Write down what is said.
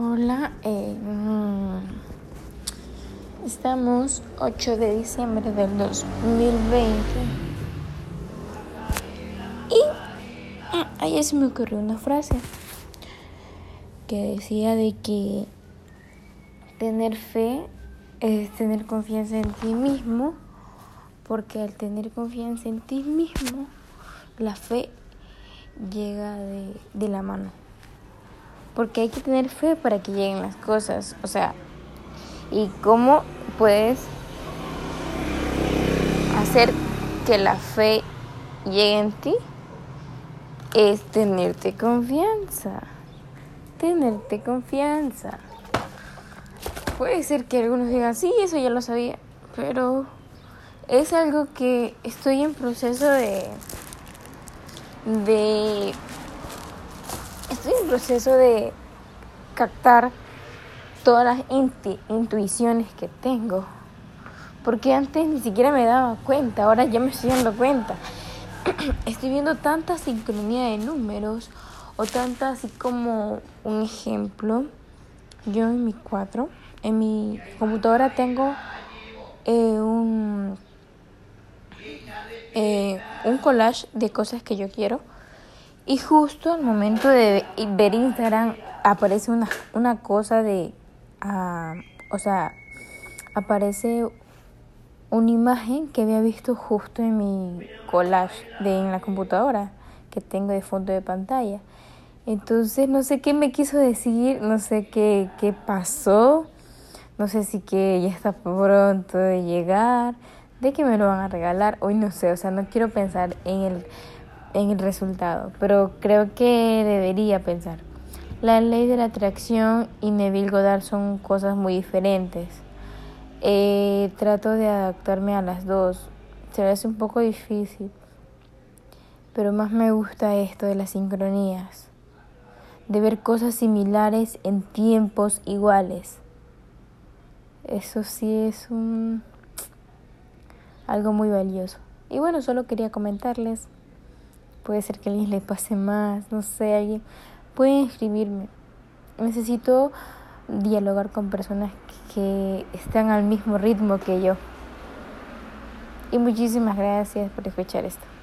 Hola, eh, mm, estamos 8 de diciembre del 2020 y ah, ayer se me ocurrió una frase que decía de que tener fe es tener confianza en ti mismo porque al tener confianza en ti mismo la fe llega de, de la mano porque hay que tener fe para que lleguen las cosas. O sea, ¿y cómo puedes hacer que la fe llegue en ti? Es tenerte confianza. Tenerte confianza. Puede ser que algunos digan, sí, eso ya lo sabía, pero es algo que estoy en proceso de de estoy en proceso de captar todas las intuiciones que tengo. Porque antes ni siquiera me daba cuenta, ahora ya me estoy dando cuenta. estoy viendo tanta sincronía de números o tanta así como un ejemplo. Yo en mi cuatro, en mi computadora tengo eh, un, eh, un collage de cosas que yo quiero y justo al momento de ver Instagram aparece una, una cosa de, uh, o sea, aparece una imagen que había visto justo en mi collage de en la computadora que tengo de fondo de pantalla. Entonces no sé qué me quiso decir, no sé qué, qué pasó, no sé si que ya está pronto de llegar, de que me lo van a regalar, hoy no sé, o sea, no quiero pensar en el en el resultado, pero creo que debería pensar. La ley de la atracción y Neville Goddard son cosas muy diferentes. Eh, trato de adaptarme a las dos. Se me hace un poco difícil, pero más me gusta esto de las sincronías, de ver cosas similares en tiempos iguales. Eso sí es un algo muy valioso. Y bueno, solo quería comentarles puede ser que a alguien le pase más, no sé, alguien puede escribirme. Necesito dialogar con personas que están al mismo ritmo que yo. Y muchísimas gracias por escuchar esto.